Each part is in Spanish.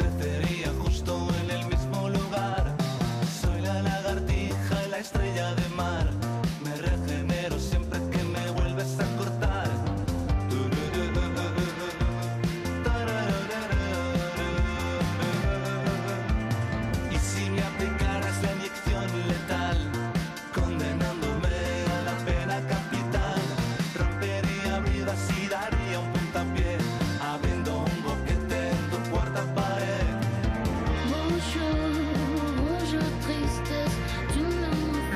me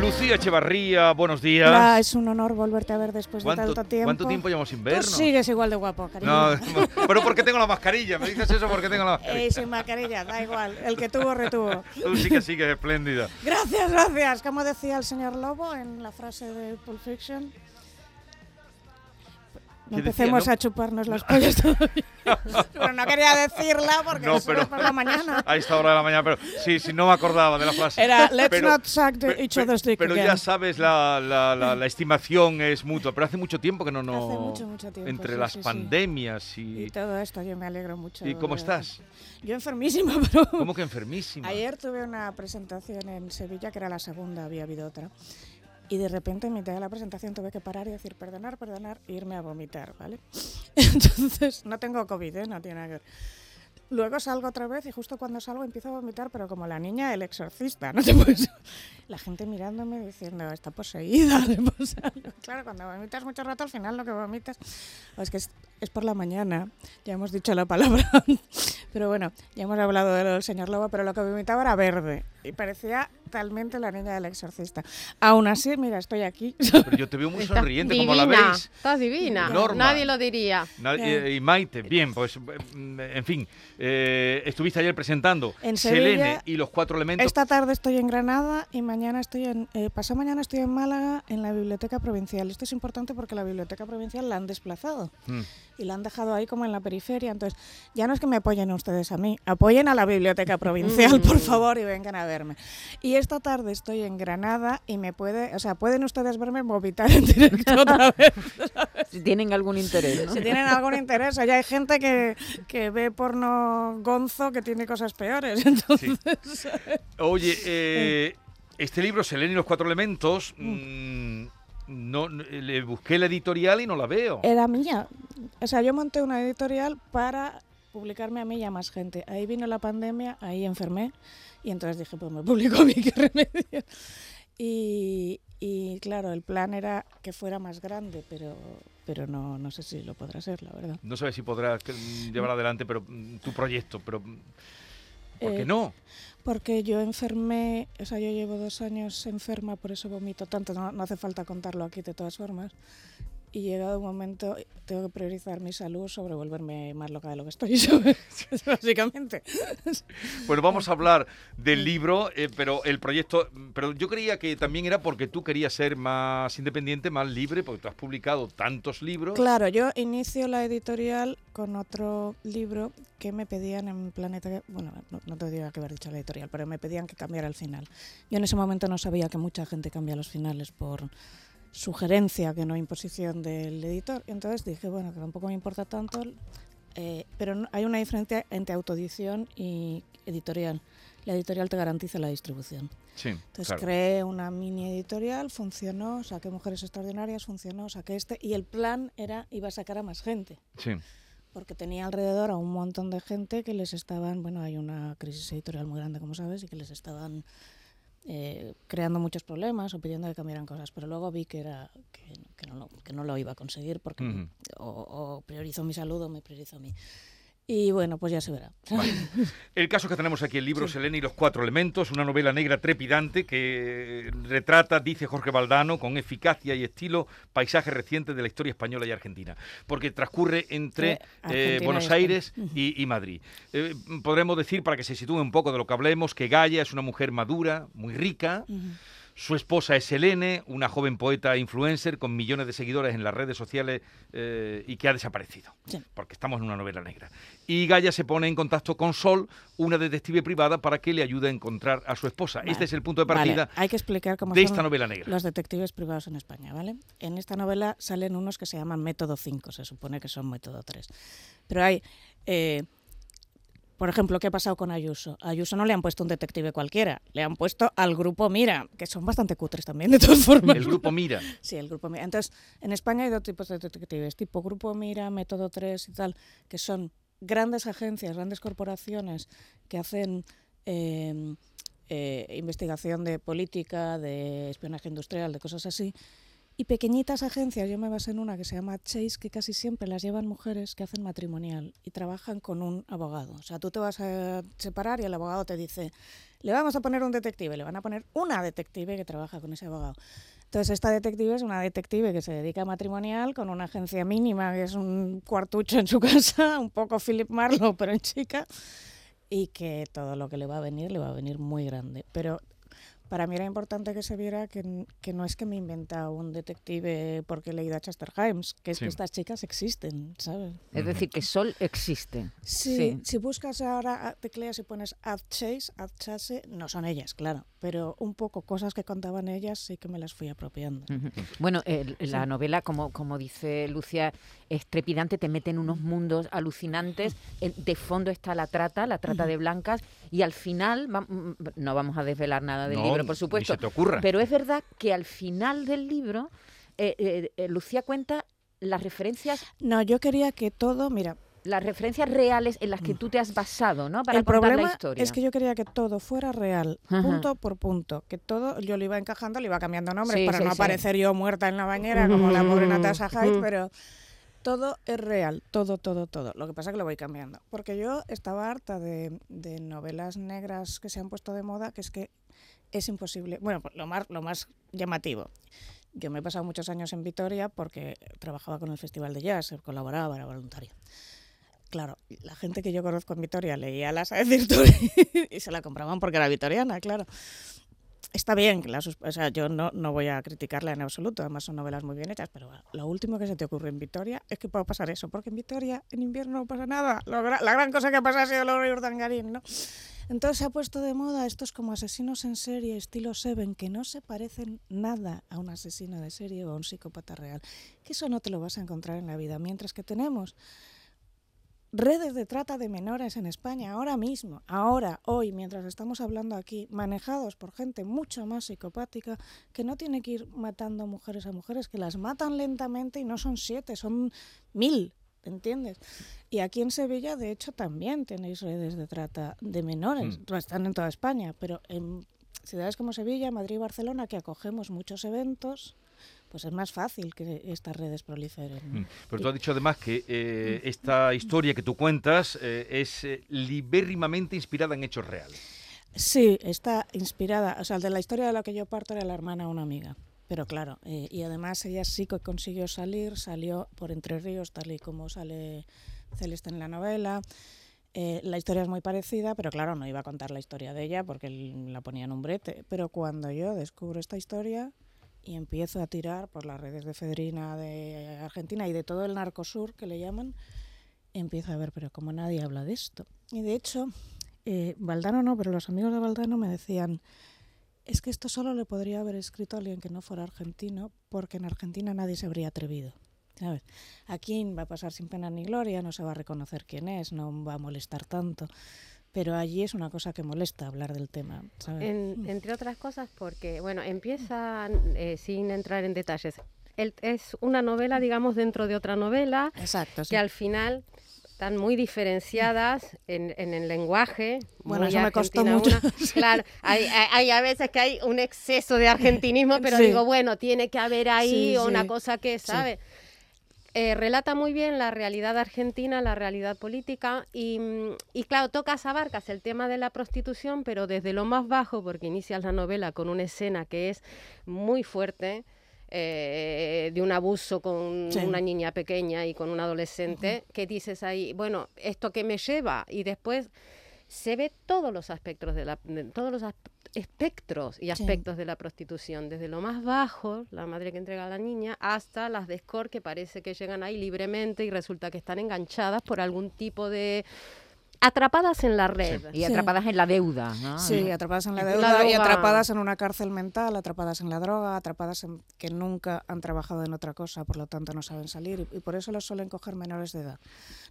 Lucía Echevarría, buenos días. Hola, es un honor volverte a ver después de ¿Cuánto, tanto tiempo. ¿Cuánto tiempo llevamos sin vernos? Tú sigues igual de guapo, cariño. No, pero porque tengo la mascarilla. Me dices eso porque tengo la mascarilla. Eh, sin mascarilla, da igual. El que tuvo, retuvo. Tú sí que sigues espléndida. Gracias, gracias. Como decía el señor Lobo en la frase de Pulp Fiction. No ¿Qué decía, empecemos no? a chuparnos las pollas todavía. Pero no quería decirla porque No, pero- es por la mañana. A esta hora de la mañana, pero sí, sí, no me acordaba de la frase. Era let's Pero- not suck the- pe- each other's dick Pero again. ya sabes, la, la, la, la estimación es mutua. Pero hace mucho tiempo que no nos. Hace mucho, mucho tiempo, Entre sí, las sí, sí. pandemias y. Y todo esto, yo me alegro mucho. ¿Y cómo estás? Yo enfermísima, pero... ¿Cómo que enfermísima? Ayer tuve una presentación en Sevilla, que era la segunda, había habido otra. Y de repente, en mitad de la presentación, tuve que parar y decir perdonar, perdonar e irme a vomitar, ¿vale? Entonces, no tengo COVID, ¿eh? no tiene nada que ver. Luego salgo otra vez y justo cuando salgo empiezo a vomitar, pero como la niña del exorcista, ¿no te puedes... La gente mirándome diciendo, está poseída. le pasa algo". Claro, cuando vomitas mucho rato, al final lo que vomitas es que es, es por la mañana, ya hemos dicho la palabra. Pero bueno, ya hemos hablado del señor Lobo, pero lo que vomitaba era verde y parecía talmente la niña del exorcista. Aún así, mira, estoy aquí. Pero yo te veo muy sonriente, divina, como la veis. Estás divina. Norma. Nadie lo diría. Na- Bien. eh, y Maite, bien, pues mm, en fin, eh, estuviste ayer presentando En Selene Sevilla. y los cuatro elementos. Esta tarde estoy en Granada y mañana estoy en, eh, pasado mañana estoy en Málaga en la Biblioteca Provincial. Esto es importante porque la Biblioteca Provincial la han desplazado Mm. y la han dejado ahí como en la periferia. Entonces, ya no es que me apoyen ustedes a mí, apoyen a la Biblioteca Provincial, por favor, y vengan a verme. Y esta tarde estoy en Granada y me puede, o sea, pueden ustedes verme vomitar en directo otra vez. Si tienen algún interés, ¿no? Si tienen algún interés, ya hay gente que, que ve porno gonzo que tiene cosas peores. Entonces, Oye, eh, este libro, Selene y los cuatro elementos, mm, no, no- le busqué la editorial y no la veo. era mía. O sea, yo monté una editorial para publicarme a mí y a más gente. Ahí vino la pandemia, ahí enfermé y entonces dije, pues me publico a mí, qué remedio. Y, y claro, el plan era que fuera más grande, pero, pero no, no sé si lo podrá ser, la verdad. No sabes si podrás mm, llevar adelante pero mm, tu proyecto, pero mm, ¿por qué Eh, no? Porque yo enfermé, o sea, yo llevo dos años enferma, por eso vomito tanto, no, no hace falta contarlo aquí de todas formas. Y llegado un momento, tengo que priorizar mi salud sobre volverme más loca de lo que estoy, ¿sabes? básicamente. Bueno, vamos a hablar del libro, eh, pero el proyecto, pero yo creía que también era porque tú querías ser más independiente, más libre, porque tú has publicado tantos libros. Claro, yo inicio la editorial con otro libro que me pedían en Planeta, bueno, no, no te digo que haber dicho la editorial, pero me pedían que cambiara el final. Yo en ese momento no sabía que mucha gente cambia los finales por sugerencia que no imposición del editor. Entonces dije, bueno, que tampoco me importa tanto, eh, pero hay una diferencia entre autoedición y editorial. La editorial te garantiza la distribución. Sí, Entonces claro. creé una mini editorial, funcionó, saqué Mujeres Extraordinarias, funcionó, saqué este y el plan era iba a sacar a más gente, Sí. porque tenía alrededor a un montón de gente que les estaban, bueno, hay una crisis editorial muy grande, como sabes, y que les estaban eh, creando muchos problemas o pidiendo que cambiaran cosas, pero luego vi que era que, que no, lo, que no lo iba a conseguir porque o, o priorizo mi salud o me priorizo a mí. Y bueno, pues ya se verá. El caso que tenemos aquí, el libro Selene y los cuatro elementos, una novela negra trepidante que retrata, dice Jorge Valdano, con eficacia y estilo, paisajes recientes de la historia española y argentina, porque transcurre entre Eh, y Buenos. Aires y, y Madrid. Eh, podremos decir, para que se sitúe un poco de lo que hablemos, que Gaia es una mujer madura, muy rica. Su esposa es Selene, una joven poeta influencer con millones de seguidores en las redes sociales eh, y que ha desaparecido, Sí. porque estamos en una novela negra. Y Gaia se pone en contacto con Sol, una detective privada, para que le ayude a encontrar a su esposa. Vale. Este es el punto de Vale, partida hay que explicar cómo de son esta novela negra. los detectives privados en España, ¿vale? En esta novela salen unos que se llaman método 5, se supone que son método 3. Pero hay, eh, Por ejemplo, ¿qué ha pasado con Ayuso? A Ayuso no le han puesto un detective cualquiera, le han puesto al grupo Mira, que son bastante cutres también, de todas formas. El grupo Mira. Sí, el grupo Mira. Entonces, en España hay dos tipos de detectives, tipo Grupo Mira, Método 3 y tal, que son grandes agencias, grandes corporaciones que hacen eh, eh, investigación de política, de espionaje industrial, de cosas así. Y pequeñitas agencias, yo me basé en una que se llama Chase, que casi siempre las llevan mujeres que hacen matrimonial y trabajan con un abogado. O sea, tú te vas a separar y el abogado te dice, le vamos a poner un detective, le van a poner una detective que trabaja con ese abogado. Entonces, esta detective es una detective que se dedica a matrimonial con una agencia mínima, que es un cuartucho en su casa, un poco Philip Marlowe, pero en chica, y que todo lo que le va a venir, le va a venir muy grande. Pero para mí era importante que se viera que, no es que me he inventado un detective porque he leído a Chester Himes, que es Sí. que estas chicas existen, ¿sabes? Es decir, que Sol existe. Sí, Sí. si buscas ahora, tecleas y pones Ad Chase, Ad Chase, no son ellas, claro, pero un poco cosas que contaban ellas sí que me las fui apropiando. Bueno, la novela, como, como dice Lucia, es trepidante, te mete en unos mundos alucinantes. En- de fondo está la trata, la trata de blancas, y al final, no vamos a desvelar nada del No, libro, ni por supuesto, se te ocurra. pero es verdad que al final del libro, eh, eh, eh, Lucía cuenta las referencias No, yo quería que todo, mira, las referencias reales en las que tú te has basado, ¿no? Para el contar problema la historia. es que yo quería que todo fuera real, Ajá. punto por punto, que todo yo lo iba encajando, le iba cambiando nombres Sí, para sí, no sí. aparecer yo muerta en la bañera como la pobre Natasha Hyde, Ujú. pero todo es real, todo, todo, todo. Lo que pasa es que lo voy cambiando, porque yo estaba harta de, de novelas negras que se han puesto de moda, que es que es imposible. Bueno, pues lo más, lo más llamativo. Yo me he pasado muchos años en Vitoria porque trabajaba con el Festival de Jazz, colaboraba, era voluntaria. Claro, la gente que yo conozco en Vitoria leía las a y se la compraban porque era vitoriana, claro. Está bien, la o sea, yo no, no voy a criticarla en absoluto, además son novelas muy bien hechas, pero lo último que se te ocurre en Vitoria es que pueda pasar eso, porque en Vitoria en invierno no pasa nada. La gran cosa que pasa ha sido los ríos Dangarín, ¿no? Entonces se ha puesto de moda estos como asesinos en serie, estilo Seven, que no se parecen nada a un asesino de serie o a un psicópata real. Que eso no te lo vas a encontrar en la vida, mientras que tenemos redes de trata de menores en España ahora mismo, ahora, hoy, mientras estamos hablando aquí, manejados por gente mucho más psicopática que no tiene que ir matando mujeres a mujeres, que las matan lentamente y no son siete, son mil, ¿entiendes? Y aquí en Sevilla, de hecho, también tenéis redes de trata de menores, Mm. están en toda España, pero en ciudades como Sevilla, Madrid y Barcelona, que acogemos muchos eventos, pues es más fácil que estas redes proliferen. ¿no? Mm. Pero tú has dicho además que eh, esta historia que tú cuentas eh, es eh, libérrimamente inspirada en hechos reales. Sí, está inspirada. O sea, de la historia de la que yo parto era la hermana de una amiga. Pero claro, eh, y además ella sí que consiguió salir, salió por Entre Ríos, tal y como sale Celeste en la novela. Eh, la historia es muy parecida, pero claro, no iba a contar la historia de ella porque la ponía en un brete. Pero cuando yo descubro esta historia y empiezo a tirar por las redes de Fedrina de Argentina y de todo el Narcosur que le llaman, empiezo a ver, pero como nadie habla de esto. Y de hecho, eh, Valdano no, pero los amigos de Valdano me decían, es que esto solo le podría haber escrito a alguien que no fuera argentino, porque en Argentina nadie se habría atrevido. ¿sabes? Aquí va a pasar sin pena ni gloria, no se va a reconocer quién es, no va a molestar tanto. Pero allí es una cosa que molesta hablar del tema. ¿sabes? En- entre otras cosas porque, bueno, empieza eh, sin entrar en detalles. El- es una novela, digamos, dentro de otra novela, Exacto. sí. que al final están muy diferenciadas en, en el lenguaje. Bueno, eso me costó mucho. Claro, hay, hay- hay a veces que hay un exceso de argentinismo, pero Sí. digo, bueno, tiene que haber ahí Sí, una sí. cosa que, ¿sabe? Eh, relata muy bien la realidad argentina, la realidad política y, mm, y claro, tocas, abarcas el tema de la prostitución, pero desde lo más bajo, porque inicias la novela con una escena que es muy fuerte, eh, de un abuso con Sí. una niña pequeña y con un adolescente, que dices ahí, bueno, ¿esto que me lleva? Y después se ve todos los aspectos de la, de todos los espectros y Sí. aspectos de la prostitución, desde lo más bajo, la madre que entrega a la niña, hasta las de escort que parece que llegan ahí libremente y resulta que están enganchadas por algún tipo de atrapadas en la red. Y Sí. atrapadas en la deuda, ¿no? Sí, atrapadas en la La deuda y atrapadas en una cárcel mental, atrapadas en la droga, atrapadas en que nunca han trabajado en otra cosa, por lo tanto no saben salir y, y por eso los suelen coger menores de edad.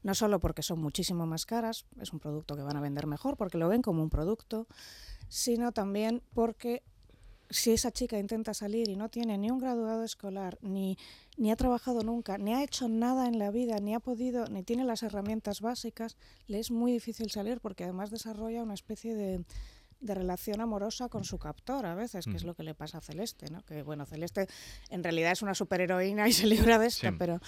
No solo porque son muchísimo más caras, es un producto que van a vender mejor porque lo ven como un producto, sino también porque si esa chica intenta salir y no tiene ni un graduado escolar, ni, ni ha trabajado nunca, ni ha hecho nada en la vida, ni ha podido, ni tiene las herramientas básicas, le es muy difícil salir porque además desarrolla una especie de, de relación amorosa con su captor a veces, que es Ujú. lo que le pasa a Celeste, ¿no? Que bueno, Celeste en realidad es una superheroína y se libra de esta, Sí. pero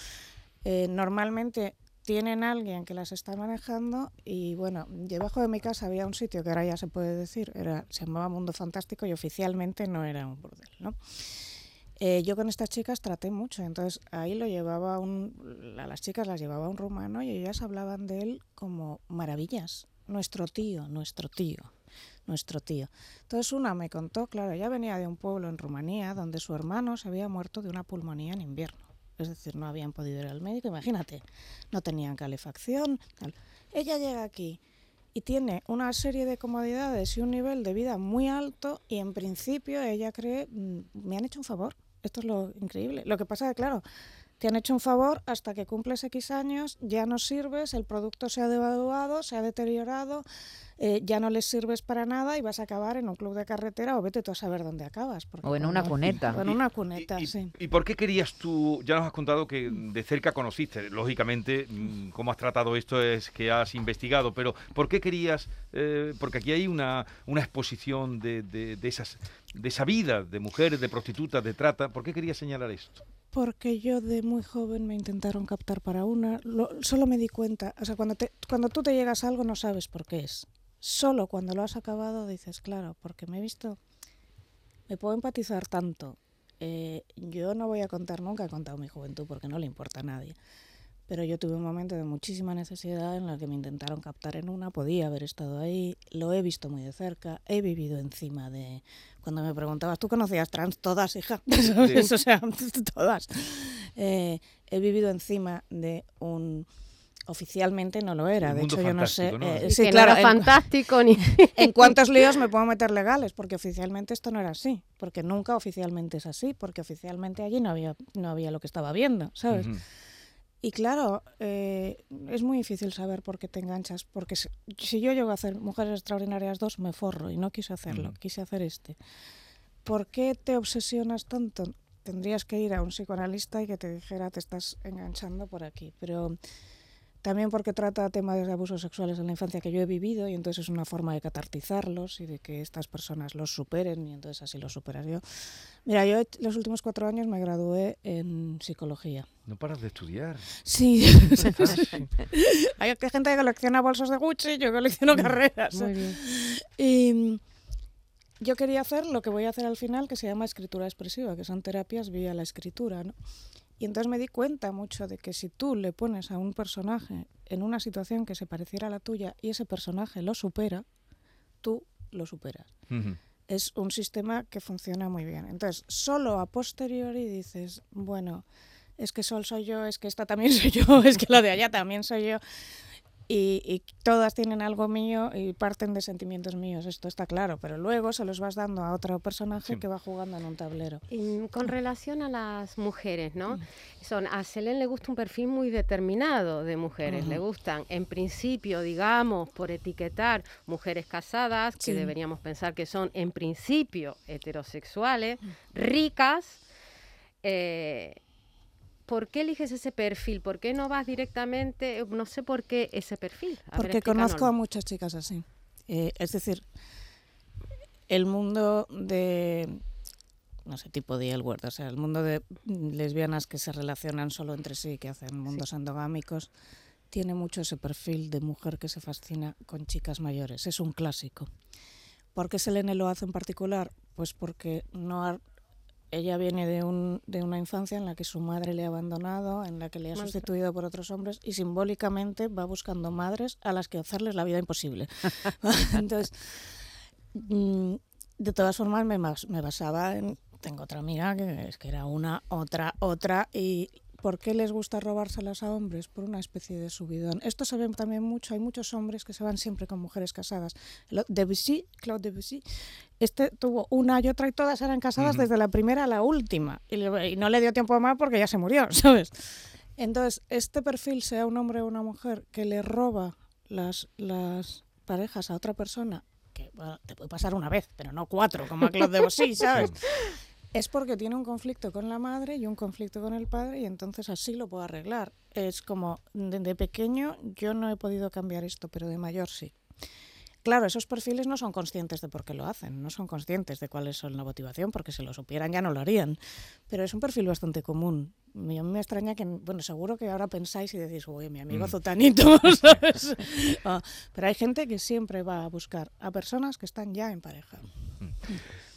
eh, normalmente tienen alguien que las está manejando y bueno, debajo de mi casa había un sitio que ahora ya se puede decir, era, se llamaba Mundo Fantástico y oficialmente no era un burdel, ¿no? Eh, yo con estas chicas traté mucho, entonces ahí lo llevaba un, a las chicas las llevaba un rumano y ellas hablaban de él como maravillas, nuestro tío, nuestro tío, nuestro tío. Entonces una me contó, claro, ella venía de un pueblo en Rumanía donde su hermano se había muerto de una pulmonía en invierno, es decir, no habían podido ir al médico, imagínate, no tenían calefacción, tal. Ella llega aquí y tiene una serie de comodidades y un nivel de vida muy alto y en principio ella cree, "Mm, me han hecho un favor. Esto es lo increíble. Lo que pasa es que, claro, te han hecho un favor hasta que cumples X años, ya no sirves, el producto se ha devaluado, se ha deteriorado, eh, ya no les sirves para nada y vas a acabar en un club de carretera o vete tú a saber dónde acabas. porque O en una cuneta. O en una cuneta, ¿Y, y- sí. y por qué querías tú, ya nos has contado que de cerca conociste, lógicamente, mm, cómo has tratado esto es que has investigado, pero ¿por qué querías, eh, porque aquí hay una, una exposición de, de- de esas, de esa vida de mujeres, de prostitutas, de trata, ¿por qué querías señalar esto? Porque yo de muy joven me intentaron captar para una, lo- solo me di cuenta, o sea, cuando, cuando tú te llegas a algo no sabes por qué es. Solo cuando lo has acabado dices, claro, porque me he visto, me puedo empatizar tanto. Eh, yo no voy a contar, nunca he contado mi juventud porque no le importa a nadie. Pero yo tuve un momento de muchísima necesidad en la que me intentaron captar en una, podía haber estado ahí, lo he visto muy de cerca, he vivido encima de... Cuando me preguntabas, ¿tú conocías trans? Todas, hija, ¿sabes? O sea, todas. Eh, he vivido encima de un... Oficialmente no lo era, El de hecho yo no sé... ¿no? eh, sí, que claro, no era en- fantástico ni... ¿En cuántos líos me puedo meter legales? Porque oficialmente esto no era así. Porque nunca oficialmente es así. Porque oficialmente allí no había, no había lo que estaba viendo, ¿sabes? Y claro, eh, es muy difícil saber por qué te enganchas. Porque si, si yo llego a hacer Mujeres Extraordinarias 2, me forro y no quise hacerlo. Ujú. Quise hacer este. ¿Por qué te obsesionas tanto? Tendrías que ir a un psicoanalista y que te dijera te estás enganchando por aquí. Pero también porque trata temas de abusos sexuales en la infancia que yo he vivido y entonces es una forma de catartizarlos y de que estas personas los superen y entonces así los superas yo. Mira, yo los últimos cuatro años me gradué en psicología. No paras de estudiar. Sí. Hay gente que colecciona bolsos de Gucci, yo colecciono carreras. Muy bien. Y mm, yo quería hacer lo que voy a hacer al final, que se llama escritura expresiva, que son terapias vía la escritura, ¿no? Y entonces me di cuenta mucho de que si tú le pones a un personaje en una situación que se pareciera a la tuya y ese personaje lo supera, tú lo superas. Es un sistema que funciona muy bien. Entonces, solo a posteriori dices, bueno, es que Sol soy yo, es que esta también soy yo, es que la de allá también soy yo. Y, y todas tienen algo mío y parten de sentimientos míos, esto está claro, pero luego se los vas dando a otro personaje Sí. que va jugando en un tablero. Y con relación a las mujeres, ¿no? Son, a Selene le gusta un perfil muy determinado de mujeres. Le gustan, en principio, digamos, por etiquetar, mujeres casadas, que Sí. deberíamos pensar que son, en principio, heterosexuales, ricas. eh, ¿Por qué eliges ese perfil? ¿Por qué no vas directamente? eh, No sé por qué ese perfil. A ver, Porque conozco a muchas chicas así. Eh, es decir, el mundo de, no sé, tipo de Word, o sea, el mundo de lesbianas que se relacionan solo entre sí, que hacen mundos endogámicos, tiene mucho ese perfil de mujer que se fascina con chicas mayores. Es un clásico. ¿Por qué Selene lo hace en particular? Pues porque no ha- ella viene de, un, de una infancia en la que su madre le ha abandonado, en la que le ha sustituido por otros hombres y simbólicamente va buscando madres a las que hacerles la vida imposible. Entonces, mm, de todas formas me, me basaba en... Tengo otra amiga que es que era una, otra, otra y ¿Por qué les gusta robárselas a hombres? Por una especie de subidón. Esto se ve también mucho. Hay muchos hombres que se van siempre con mujeres casadas. Debussy, Claude Debussy, este tuvo una y otra y todas eran casadas desde la primera a la última. Y, le- y no le dio tiempo más porque ya se murió, ¿sabes? Entonces, este perfil, sea un hombre o una mujer, que le roba las, las parejas a otra persona, que bueno, te puede pasar una vez, pero no cuatro, como a Claude Debussy, ¿sabes? Es porque tiene un conflicto con la madre y un conflicto con el padre y entonces así lo puedo arreglar. Es como, desde pequeño yo no he podido cambiar esto, pero de mayor sí. Claro, esos perfiles no son conscientes de por qué lo hacen, no son conscientes de cuál es la motivación, porque si lo supieran ya no lo harían. Pero es un perfil bastante común. A mí me extraña que, bueno, seguro que ahora pensáis y decís, uy, mi amigo Mm. Zotanito, ¿sabes? Ah, pero hay gente que siempre va a buscar a personas que están ya en pareja.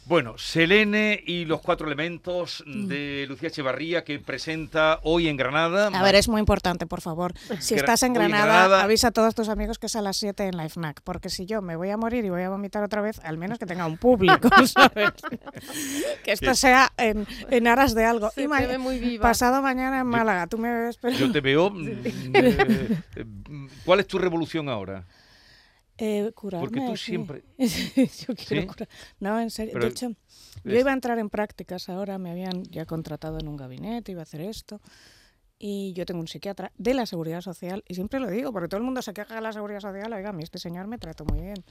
Bueno, Selene y los cuatro elementos Mm. de Lucía Echevarría que presenta hoy en Granada. A ver, es muy importante, por favor. Si Gra- estás en Granada, avisa a todos tus amigos que es a las 7 en la FNAC, porque si yo me voy a morir y voy a vomitar otra vez, al menos que tenga un público, ¿sabes? que esto sea en, en aras de algo. Se Y te ma- ve muy viva. pasado mañana en Málaga, tú me ves, pero... Yo te veo. mm, eh, eh, ¿Cuál es tu revolución ahora? Eh, curarme, Porque tú sí. siempre- yo quiero ¿Sí? curar. No, en serio. Pero de hecho, yo es- iba a entrar en prácticas ahora, me habían ya contratado en un gabinete, iba a hacer esto. Y yo tengo un psiquiatra de la Seguridad Social, y siempre lo digo, porque todo el mundo se queja de la Seguridad Social, oiga, a mí este señor me trató muy bien.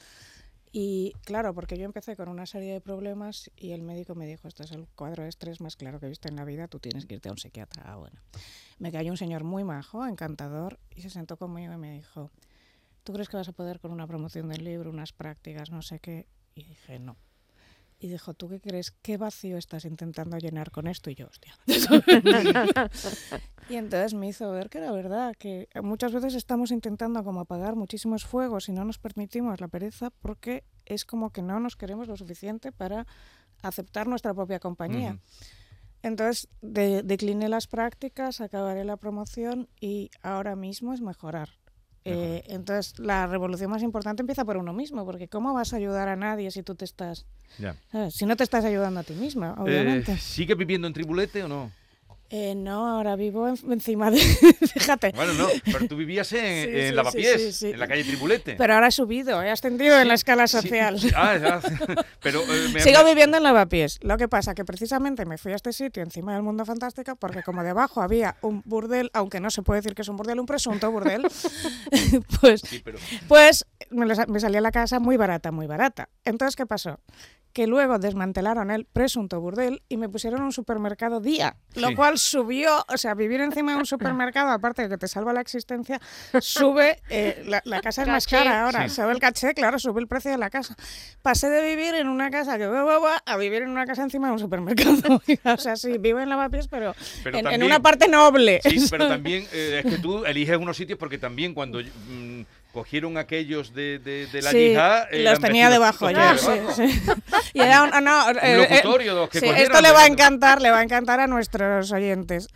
Y claro, porque yo empecé con una serie de problemas y el médico me dijo, este es el cuadro de estrés más claro que he visto en la vida, tú tienes que irte a un psiquiatra. Ah, bueno. Me cayó un señor muy majo, encantador, y se sentó conmigo y me dijo, ¿tú crees que vas a poder con una promoción del libro, unas prácticas, no sé qué? Y dije, no. Y dijo, ¿tú qué crees? ¿Qué vacío estás intentando llenar con esto? Y yo, hostia. y entonces me hizo ver que era verdad, que muchas veces estamos intentando como apagar muchísimos fuegos y no nos permitimos la pereza porque es como que no nos queremos lo suficiente para aceptar nuestra propia compañía. Entonces de- decliné las prácticas, acabaré la promoción y ahora mismo es mejorar. Eh, entonces la revolución más importante empieza por uno mismo, porque ¿cómo vas a ayudar a nadie si tú te estás, Ya. sabes? si no te estás ayudando a ti misma, obviamente? Eh, ¿Sigues viviendo en Tribulete o no? Eh, no, ahora vivo en- encima de, fíjate, Bueno, no, pero tú vivías en, Sí, en sí, Lavapiés, sí, en la calle Tribulete. pero ahora he subido, he ascendido en la escala social. ah, ya, pero eh, me- Sigo me- viviendo en Lavapiés. Lo que pasa que precisamente me fui a este sitio encima del mundo fantástico porque como debajo había un burdel, aunque no se puede decir que es un burdel, un presunto burdel, pues, pero pues me, me salía la casa muy barata, muy barata. Entonces, ¿qué pasó? Que luego desmantelaron el presunto burdel y me pusieron un supermercado día, lo Sí. cual subió, o sea, vivir encima de un supermercado, aparte de que te salva la existencia, sube, eh, la, la casa es más cara ahora, Sí. sube el caché, claro, sube el precio de la casa. Pasé de vivir en una casa que va, va, va, a vivir en una casa encima de un supermercado. o sea, sí, vivo en Lavapiés, pero, Pero en, una parte noble. Sí, pero también eh, es que tú eliges unos sitios porque también cuando mm, cogieron aquellos de, de, de la Sí, yihad... eran los tenía debajo tenía sí, sí. Y era un, no, Un eh, eh, los que cogieron, esto le va a encantar, le va a encantar a nuestros oyentes.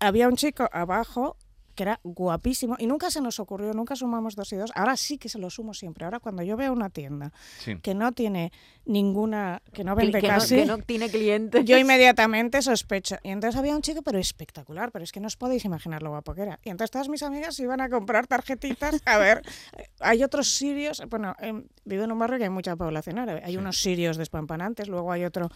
Había un chico abajo que era guapísimo y nunca se nos ocurrió, nunca sumamos dos y dos. Ahora sí que se lo sumo siempre. Ahora cuando yo veo una tienda Sí. que no tiene ninguna, que no vende que no, casi, que no tiene clientes. yo inmediatamente sospecho. Y entonces había un chico, pero espectacular, pero es que no os podéis imaginar lo guapo que era. Y entonces todas mis amigas iban a comprar tarjetitas. A ver, hay otros sirios, bueno, em, vivo en un barrio que hay mucha población árabe. Hay unos sirios despampanantes, luego hay otro...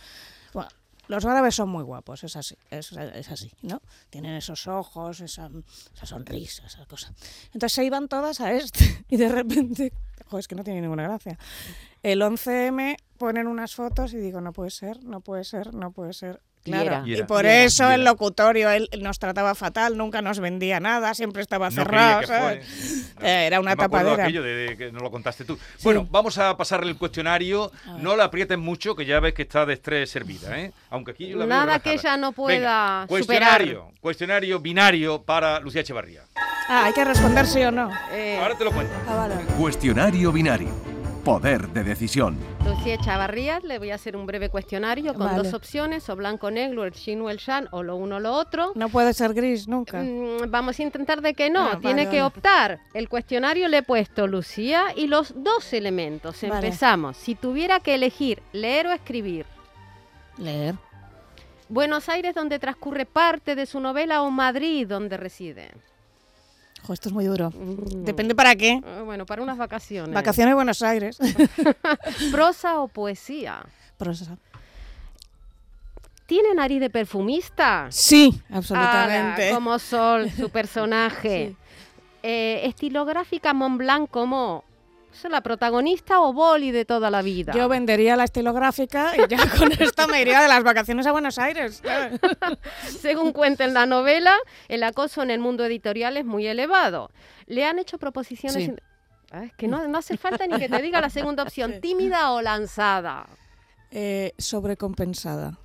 Bueno, los árabes son muy guapos, es así, es, es así, ¿no? Tienen esos ojos, esa, esa sonrisa, esa cosa. Entonces se iban todas a este y de repente, joder, es que no tiene ninguna gracia. El 11M ponen unas fotos y digo, no puede ser, no puede ser, no puede ser. Y Claro, era. y, por Y era. eso Y el locutorio él nos trataba fatal, nunca nos vendía nada, siempre estaba No cerrado. Eh, Era una No tapadera. aquello de, de que no lo contaste tú. Bueno, vamos a pasarle el cuestionario. No la aprieten mucho, que ya ves que está de estrés servida, ¿eh? Aunque aquí yo la veo Nada que ella no Venga, pueda cuestionario, cuestionario binario para Lucía Echevarría. Ah, hay que responder sí o no. Eh, Ahora te lo cuento. Ah, vale. Cuestionario binario. Poder de decisión. Lucía Chavarrías, le voy a hacer un breve cuestionario con Vale. dos opciones, o blanco o negro, el yin o el yang, o lo uno o lo otro. No puede ser gris nunca. Mm, Vamos a intentar de que no, Ah, tiene vale, que vale. optar. El cuestionario le he puesto Lucía y los dos elementos. Vale. Empezamos. Si tuviera que elegir leer o escribir, Leer. Buenos Aires, donde transcurre parte de su novela, o Madrid, donde reside. Jo, esto es muy duro. Mm. Depende para qué. Eh, Bueno, para unas vacaciones. Vacaciones Buenos Aires. Prosa o poesía. Prosa. ¿Tiene nariz de perfumista? Sí, Ala, absolutamente. como Sol, su personaje. Sí. Eh, estilográfica Montblanc como ¿es la protagonista o boli de toda la vida. Yo vendería la estilográfica y ya con esto me iría de las vacaciones a Buenos Aires. Según cuenta en la novela, el acoso en el mundo editorial es muy elevado. Le han hecho proposiciones... Sí. Ah, es que no, no hace falta ni que te diga la segunda opción, tímida o lanzada. Eh, sobrecompensada.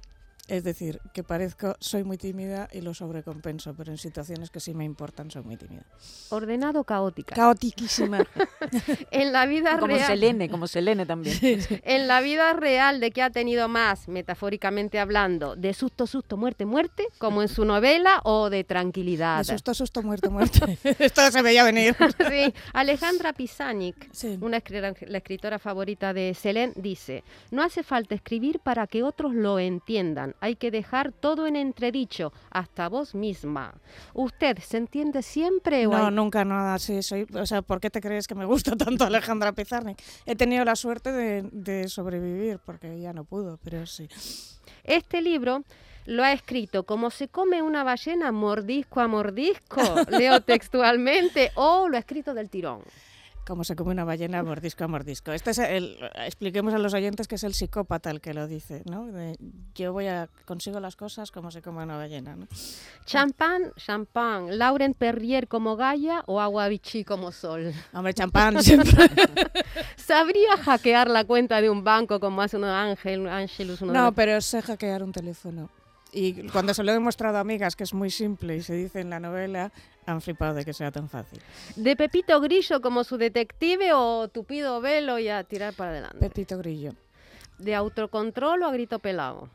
Es decir, que parezco, soy muy tímida y lo sobrecompenso, pero en situaciones que sí me importan soy muy tímida. Ordenado caótica. Caotiquísima. en la vida Como real. Selene, como Selene también. En la vida real, ¿de qué ha tenido más, metafóricamente hablando? ¿De susto, susto, muerte, muerte? Como en su novela o de tranquilidad. De susto, susto, muerte, muerte. Esto se veía venir. Sí, Alejandra Pisanic, Sí. una la escritora favorita de Selén, dice, no hace falta escribir para que otros lo entiendan, hay que dejar todo en entredicho, hasta vos misma. ¿Usted se entiende siempre o No, hay- nunca nada, sí, soy, o sea, ¿por qué te crees que me gusta tanto Alejandra Pizarnik? He tenido la suerte de, de sobrevivir, porque ella no pudo, pero sí. Este libro lo ha escrito como se come una ballena mordisco a mordisco, leo textualmente, o lo ha escrito del tirón. Como se come una ballena mordisco a mordisco. Este es el, expliquemos a los oyentes que es el psicópata el que lo dice, ¿no? De, yo voy a, consigo las cosas como se come una ballena, ¿no? Champán, champán, Lauren Perrier como Gaia o Agua Vichy como Sol. Hombre, champán siempre. ¿Sabría hackear la cuenta de un banco como hace uno Ángel, Ángelus? Uno de No, pero sé hackear un teléfono. Y cuando se lo he demostrado a amigas que es muy simple y se dice en la novela, han flipado de que sea tan fácil. ¿De Pepito Grillo como su detective o tupido velo y a tirar para adelante? Pepito Grillo. ¿De autocontrol o a grito pelado?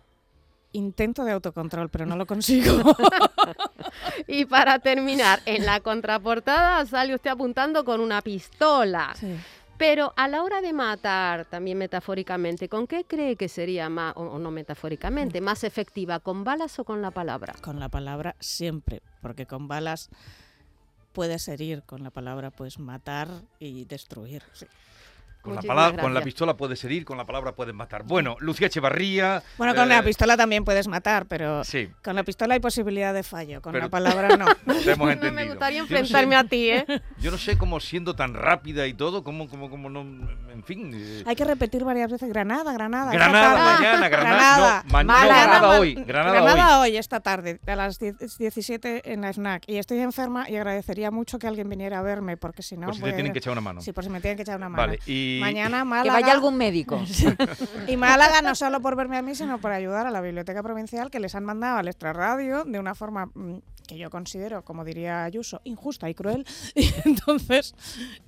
Intento de autocontrol, pero no lo consigo. Y para terminar, en la contraportada sale usted apuntando con una pistola. Sí. Pero a la hora de matar, también metafóricamente, ¿con qué cree que sería más, o no metafóricamente, más efectiva? ¿Con balas o con la palabra? Con la palabra siempre, porque con balas puedes herir, con la palabra puedes matar y destruir. sí. Con la, palabra, con la pistola puedes herir, con la palabra puedes matar. Bueno, Lucía Echevarría. Bueno, con eh, la pistola también puedes matar, pero Sí, con la pistola hay posibilidad de fallo, con Pero- la palabra no. hemos No me gustaría Yo no sé- enfrentarme a ti, ¿eh? Yo no sé cómo siendo tan rápida y todo, cómo, cómo, cómo no. En fin. eh, Hay que repetir varias veces Granada, Granada. Granada mañana, Granada. Granada. No, ma- no, Málaga. Granada Ma- hoy. Granada, hoy. hoy, esta tarde, a las 10 17 en la FNAC. Y estoy enferma y agradecería mucho que alguien viniera a verme, porque si no. Por si voy te tienen que echar una mano. Sí, por si me tienen que echar una mano. Vale, y. Mañana Que Málaga. vaya algún médico. Y Málaga no solo por verme a mí, sino por ayudar a la Biblioteca Provincial que les han mandado al extrarradio de una forma mm, que yo considero, como diría Ayuso, injusta y cruel. Y entonces,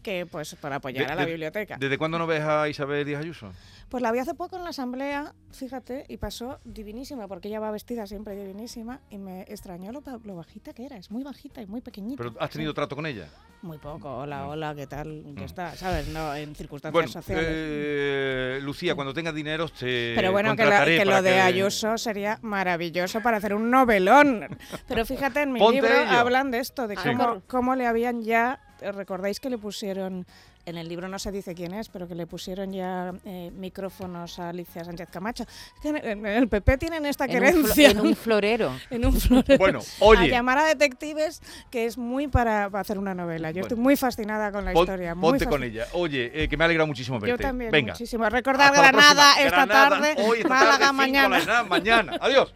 que pues para apoyar De- a la de- biblioteca. ¿Desde cuándo no ves a Isabel Díaz Ayuso? Pues la vi hace poco en la asamblea, fíjate, y pasó divinísima, porque ella va vestida siempre divinísima y me extrañó lo, ba- lo bajita que era. Es muy bajita y muy pequeñita. ¿Pero has tenido trato con ella? Muy poco. Hola, hola, ¿qué tal? ¿Qué Mm. está? ¿Sabes? No, en circunstancias Bueno, sociales. eh, Lucía, cuando tengas dinero te Pero bueno, que, la- que lo de que- Ayuso sería maravilloso para hacer un novelón. Pero fíjate, en mi Ponte libro ello. hablan de esto, de Sí. cómo, cómo le habían ya, recordáis que le pusieron, en el libro no se dice quién es, pero que le pusieron ya eh, micrófonos a Alicia Sánchez Camacho. En, el PP tienen esta En un, querencia. en un florero. en un florero. Bueno, A oye, llamar a detectives, que es muy para, para hacer una novela. Yo Bueno. estoy muy fascinada con la pon- historia. muy ponte con ella. Oye, eh, que me ha alegrado muchísimo verte. Yo también, Venga. muchísimo. Recordar Hasta Granada esta Granada, tarde, hoy, esta Málaga tarde, cinco, mañana. mañana. Adiós.